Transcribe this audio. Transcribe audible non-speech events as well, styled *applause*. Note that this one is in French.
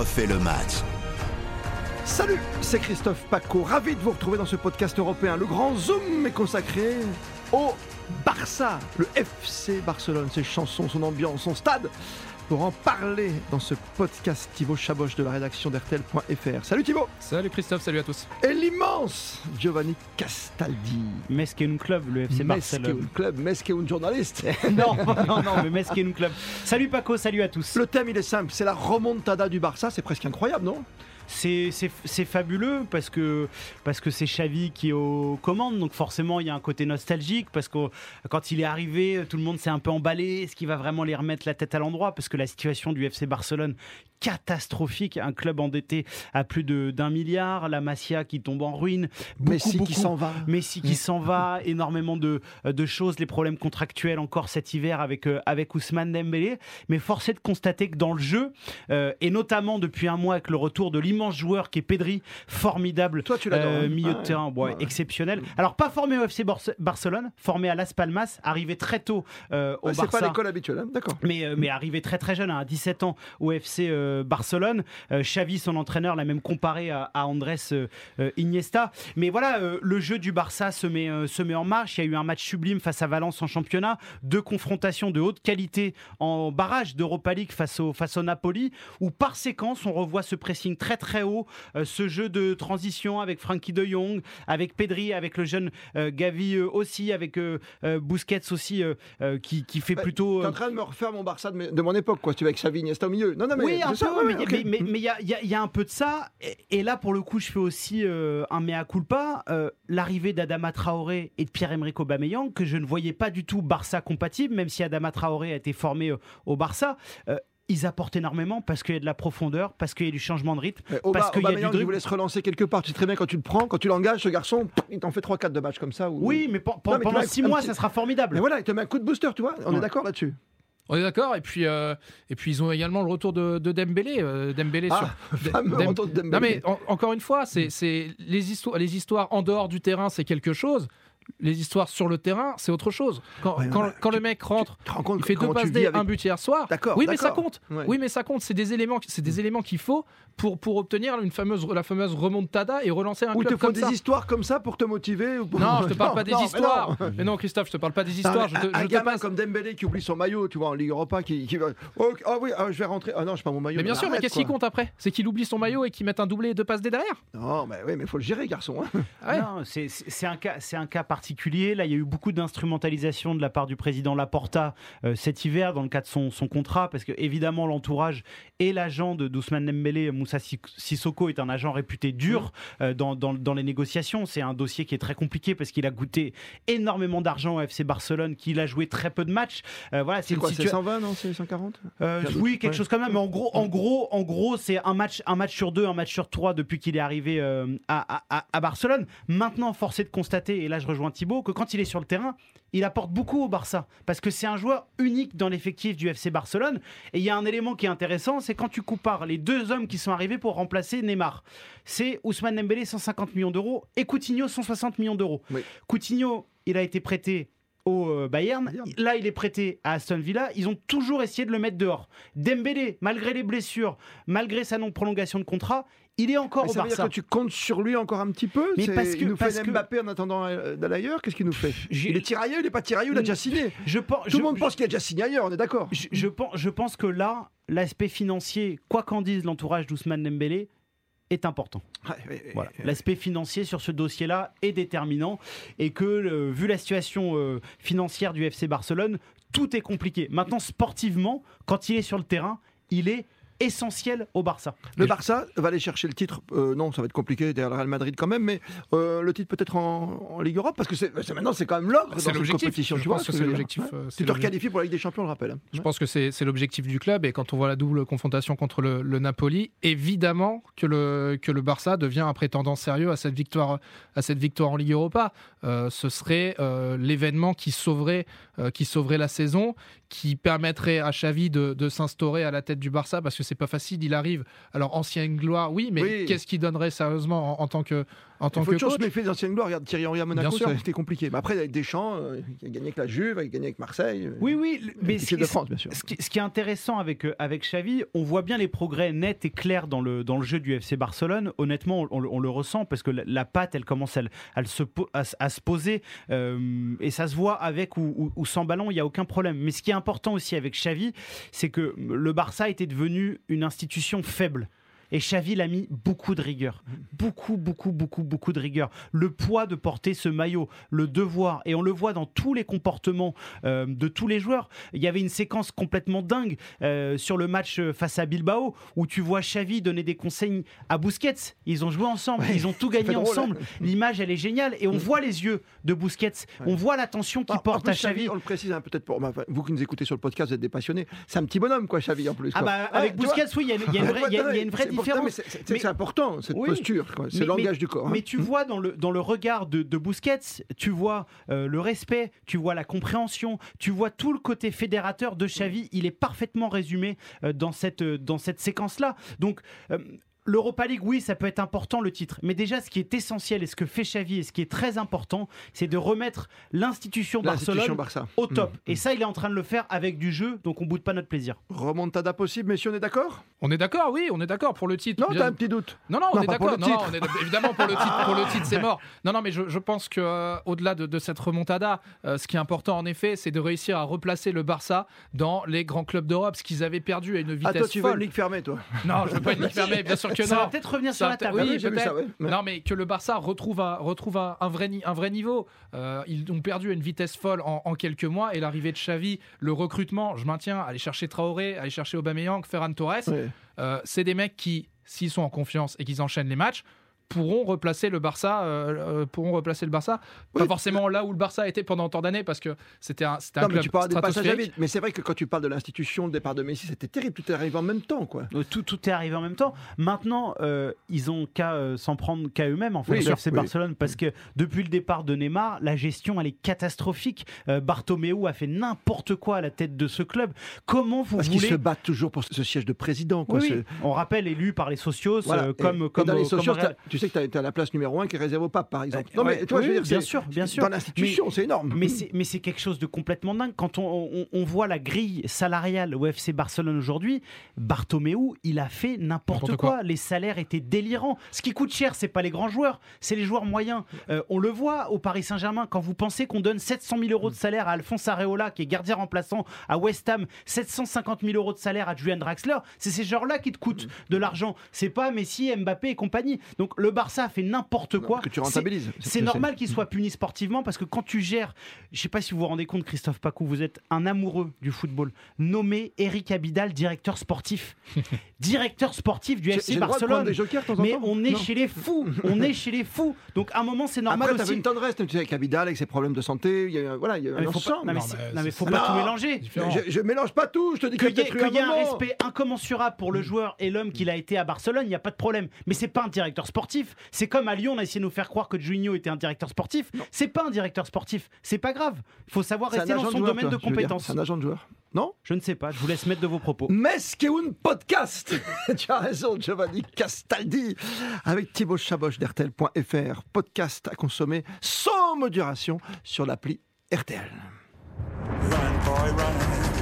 le match. Salut, c'est Christophe Paco, ravi de vous retrouver dans ce podcast européen. Le grand zoom est consacré au Barça, le FC Barcelone, ses chansons, son ambiance, son stade. Pour en parler dans ce podcast, Thibaut Chaboche de la rédaction d'RTL.fr. Salut Thibaut Salut Christophe, salut à tous Et l'immense Giovanni Castaldi Mesqueun Club, le FC Barcelone. Mesqueun Club, Mesqueun journaliste *laughs* non, non, non, mais Mesqueun Club. Salut Paco, salut à tous. Le thème il est simple, c'est la remontada du Barça, c'est presque incroyable, non? C'est fabuleux parce que parce que c'est Xavi qui est aux commandes, donc forcément il y a un côté nostalgique parce que quand il est arrivé, tout le monde s'est un peu emballé. Est-ce qu'il va vraiment les remettre la tête à l'endroit? Parce que la situation du FC Barcelone catastrophique, un club endetté à plus d'un milliard, la Masia qui tombe en ruine, Messi qui s'en va, Messi qui s'en va, énormément de, de choses, les problèmes contractuels encore cet hiver avec euh, avec Ousmane Dembélé, mais force est de constater que dans le jeu euh, et notamment depuis un mois avec le retour de l'immense joueur qui est Pedri, formidable Toi, tu euh, hein. milieu de terrain, exceptionnel. Alors pas formé au FC Barcelone, formé à Las Palmas, arrivé très tôt euh, au Barça. C'est pas l'école habituelle, hein, d'accord. Mais, euh, mais arrivé très très jeune, hein, à 17 ans au FC Barcelone. Xavi, son entraîneur, l'a même comparé à, Andrés Iniesta. Mais voilà, le jeu du Barça se met, se met en marche. Il y a eu un match sublime face à Valence en championnat, deux confrontations de haute qualité en barrage d'Europa League face au, face au Napoli, où par séquence on revoit ce pressing très très très haut. Euh, ce jeu de transition avec Frankie de Jong, avec Pedri, avec le jeune euh, Gavi euh, aussi, avec Busquets aussi, qui, qui, fait plutôt. T'es en train de me refaire mon Barça de, mon époque, quoi. Tu veux avec Xavi, Iniesta au milieu. Non, non, mais. Oui, un peu, mais il y, a, y, a, un peu de ça. Et, là, pour le coup, je fais aussi un mea culpa. L'arrivée d'Adama Traoré et de Pierre-Emerick Aubameyang, que je ne voyais pas du tout Barça compatible, même si Adama Traoré a été formé au Barça ils apportent énormément parce qu'il y a de la profondeur, parce qu'il y a du changement de rythme, parce qu'il y a du dribble. vous laisse relancer quelque part. Tu sais très bien quand tu le prends, quand tu l'engages, ce garçon, il t'en fait 3-4 de matchs comme ça. Oui, mais, pendant 6 mois, ça sera formidable. Mais voilà, il te met un coup de booster, tu vois. On est d'accord là-dessus. On est d'accord. Et puis, euh, et puis ils ont également le retour de, Dembélé. Euh, Dembélé ah, sur. *laughs* Non mais encore une fois, c'est les histoires, les histoires en dehors du terrain, c'est quelque chose les histoires sur le terrain, c'est autre chose. Quand, quand, le mec rentre, il fait deux passes D, un but hier soir. Oui, mais ça compte. Oui, mais ça compte. C'est des éléments, c'est des éléments qu'il faut pour, pour obtenir une fameuse, la fameuse remontada et relancer un ou club te faut des histoires comme ça pour te motiver Non, je te parle *laughs* pas des histoires. Mais non. Christophe, je te parle pas des histoires. je te, un, gamin comme Dembélé qui oublie son maillot, tu vois, en Ligue Europa, qui, qui oh, oh, oui, oh, je vais rentrer. Ah non, je pas mon maillot. Mais bien sûr, mais qu'est-ce qui compte après? C'est qu'il oublie son maillot et qu'il mette un doublé et deux passes D derrière? Non, mais oui, mais faut le gérer, garçon. Hein. c'est un cas, c'est un cas particulier. Là, il y a eu beaucoup d'instrumentalisation de la part du président Laporta euh, cet hiver dans le cadre de son, son contrat, parce que évidemment l'entourage et l'agent de Dousman Dembélé, Moussa Sissoko, est un agent réputé dur mmh. euh, dans, dans, dans, les négociations. C'est un dossier qui est très compliqué parce qu'il a goûté énormément d'argent au FC Barcelone, qu'il a joué très peu de matchs. Euh, voilà, c'est quoi, c'est 120 non, c'est 140 Oui, quelque chose comme ça. Mais en gros, en gros, en gros, c'est un match, un match sur deux, un match sur trois depuis qu'il est arrivé à, à, à, Barcelone. Maintenant, forcé de constater, et là je rejoins Thibaut, que quand il est sur le terrain, il apporte beaucoup au Barça parce que c'est un joueur unique dans l'effectif du FC Barcelone. Et il y a un élément qui est intéressant, c'est quand tu compares les deux hommes qui sont arrivés pour remplacer Neymar. C'est Ousmane Dembélé 150 millions d'euros et Coutinho 160 millions d'euros. Coutinho, il a été prêté au euh, Bayern. Là, il est prêté à Aston Villa. Ils ont toujours essayé de le mettre dehors. Dembélé, malgré les blessures, malgré sa non-prolongation de contrat, il est encore mais au ça Veut dire que tu comptes sur lui encore un petit peu Mais parce que, il nous fait Mbappé en attendant euh, d'aller ailleurs. Qu'est-ce qu'il nous fait Il est tiraillé, il n'est pas tiraillé, il a déjà signé. Je, Tout le monde pense qu'il a déjà signé ailleurs, on est d'accord. Je, pense, je pense que là, l'aspect financier, quoi qu'en dise l'entourage d'Ousmane Dembélé, est important. voilà. L'aspect financier sur ce dossier-là est déterminant et que, vu la situation euh, financière du FC Barcelone, tout est compliqué. Maintenant, sportivement, quand il est sur le terrain, il est essentiel au Barça. Le Barça va aller chercher le titre. Euh, non, ça va être compliqué derrière le Real Madrid quand même, mais euh, le titre peut-être en, Ligue Europe parce que c'est maintenant c'est quand même l'ordre dans cette compétition. tu vois, c'est l'objectif. Euh, tu te requalifies pour la Ligue des Champions, on le rappelle. Hein. Je pense que c'est l'objectif du club et quand on voit la double confrontation contre le, Napoli, évidemment que le que le Barça devient un prétendant sérieux à cette victoire à cette victoire en Ligue Europa. ce serait l'événement qui sauverait qui sauverait la saison, qui permettrait à Xavi de, de s'instaurer à la tête du Barça parce que c'est pas facile. Il arrive, alors ancienne gloire, oui, mais qu'est-ce qu'il donnerait sérieusement en, tant que en tant il faut que toujours coach. se méfier des anciennes gloires. Regarde Thierry Henry à Monaco, c'était compliqué. Mais après, avec Deschamps, euh, il a gagné avec la Juve, il a gagné avec Marseille. euh, Oui, oui, mais ce, de France, bien sûr. ce qui, ce qui est intéressant avec, euh, avec Xavi, on voit bien les progrès nets et clairs dans le, dans le jeu du FC Barcelone. Honnêtement, on, on le ressent parce que la, la patte, elle commence à, à, se, à, à se poser euh, et ça se voit avec ou, ou, ou sans ballon, il n'y a aucun problème. Mais ce qui est important aussi avec Xavi, c'est que le Barça était devenu une institution faible. Et Xavi l'a mis beaucoup de rigueur. Beaucoup, beaucoup, beaucoup, beaucoup de rigueur. Le poids de porter ce maillot, le devoir. Et on le voit dans tous les comportements euh, de tous les joueurs. Il y avait une séquence complètement dingue euh, sur le match face à Bilbao où tu vois Xavi donner des conseils à Busquets. Ils ont joué ensemble, ouais, ils ont tout gagné drôle, ensemble. Hein. L'image, elle est géniale. Et on voit les yeux de Busquets. Ouais. On voit l'attention qu'il porte plus, à Xavi. On le précise hein, peut-être pour enfin, vous qui nous écoutez sur le podcast, vous êtes des passionnés. C'est un petit bonhomme, quoi, Xavi, en plus. Ah bah, avec Busquets, oui, il y, y, a une vraie, y a, y a une *laughs* vraie différence. C'est important, cette oui, posture. C'est le langage du corps. Mais hein. tu vois dans le, dans le regard de, de Busquets, tu vois euh, le respect, tu vois la compréhension, tu vois tout le côté fédérateur de Xavi. Il est parfaitement résumé euh, dans cette, euh, dans cette séquence-là. Donc, L'Europa League, oui, ça peut être important le titre, mais déjà ce qui est essentiel et ce que fait Xavi et ce qui est très important, c'est de remettre l'institution Barcelone Barça. au top. Mmh. Et ça, il est en train de le faire avec du jeu, donc on boude pas notre plaisir. Remontada possible, messieurs, on est d'accord? On est d'accord, oui, on est d'accord pour le titre. Non, t'as un petit doute. Non, non, on non, est d'accord. Non, non, on est évidemment pour le titre, pour le titre, c'est mort. Non, non, mais je, je pense que euh, au-delà de, de, cette remontada, euh, ce qui est important en effet, c'est de réussir à replacer le Barça dans les grands clubs d'Europe, ce qu'ils avaient perdu à une vitesse ah, toi, tu folle. veux une ligue fermée, toi Non, je veux pas une *laughs* ligue fermée, bien sûr que ça non. va peut-être revenir sur la table. Oui, ça, ouais. Non, mais que le Barça retrouve un, retrouve un, un vrai, un vrai niveau. Euh, ils ont perdu à une vitesse folle en, en quelques mois et l'arrivée de Xavi, le recrutement, je maintiens, aller chercher Traoré, aller chercher Aubameyang, Ferran Torres, ouais. euh, c'est des mecs qui, s'ils sont en confiance et qu'ils enchaînent les matchs, pourront replacer le Barça, euh, pourront replacer le Barça. Oui, pas forcément là où le Barça était pendant tant d'années, parce que c'était un, c'était un non, club mais tu parles des passages à stratosphérique. vide. Mais c'est vrai que quand tu parles de l'institution, le départ de Messi, c'était terrible. Tout est arrivé en même temps, quoi. Euh, Tout, tout est arrivé en même temps. Maintenant, euh, ils ont qu'à euh, s'en prendre qu'à eux-mêmes, en fait, Oui, sur FC oui. Barcelone, parce que depuis le départ de Neymar, la gestion, elle est catastrophique. Euh, Bartomeu a fait n'importe quoi à la tête de ce club. Comment vous Parce qu'ils voulez... se battent toujours pour ce siège de président, quoi. On rappelle, élu par les socios, Voilà. euh, Et- comme, et comme, dans les comme socios, t'as- tu sais que tu as, la place numéro 1 qui est réservée au pape, par exemple. non, mais tu vois, je veux oui, dire, bien c'est- sûr, bien sûr. Dans l'institution, c'est énorme. Mais c'est, mais c'est quelque chose de complètement dingue. Quand on, on- on voit la grille salariale au FC Barcelone aujourd'hui, Bartomeu, il a fait n'importe N'importe quoi. quoi. Les salaires étaient délirants. Ce qui coûte cher, c'est pas les grands joueurs, c'est les joueurs moyens. Euh, on le voit au Paris Saint-Germain, quand vous pensez qu'on donne 700 000 euros de salaire à Alphonse Areola, qui est gardien remplaçant à West Ham, 750 000 euros de salaire à Julian Draxler, c'est ces joueurs-là qui te coûtent de l'argent. C'est pas Messi, Mbappé et compagnie. Donc le Barça a fait n'importe Non, quoi. que tu C'est- rentabilises. c'est normal qu'il soit puni sportivement parce que quand tu gères, je sais pas si vous vous rendez compte, Christophe Pacou, vous êtes un amoureux du football. Nommé Eric Abidal directeur sportif. *laughs* directeur sportif du FC le de Barcelone. des jokers de temps en Mais temps on est Non. chez les fous. *laughs* On est chez les fous. Donc à un moment, c'est normal Après, aussi. une tendresse, tu sais, avec Abidal, avec ses problèmes de santé. Il y a, voilà, il y a Non, un mais faut pas, non, mais Non, mais faut pas tout mélanger. Je, je mélange pas tout, je te dis Qu'il y, y a qu'il y ait un respect incommensurable pour le joueur et l'homme qu'il a été à Barcelone, il n'y a pas de problème. Mais c'est pas un directeur sportif. C'est comme à Lyon, on a essayé de nous faire croire que Juninho était un directeur sportif. C'est pas un directeur sportif. C'est pas grave. Il faut savoir rester dans agent son joueur, domaine toi, de compétences. C'est un agent de joueur. Non Je ne sais pas, je vous laisse mettre de vos propos. Meskeun Podcast *laughs* Tu as raison, Giovanni Castaldi Avec Thibaut Chaboch d'RTL.fr. Podcast à consommer sans modération sur l'appli RTL. Run, boy, run.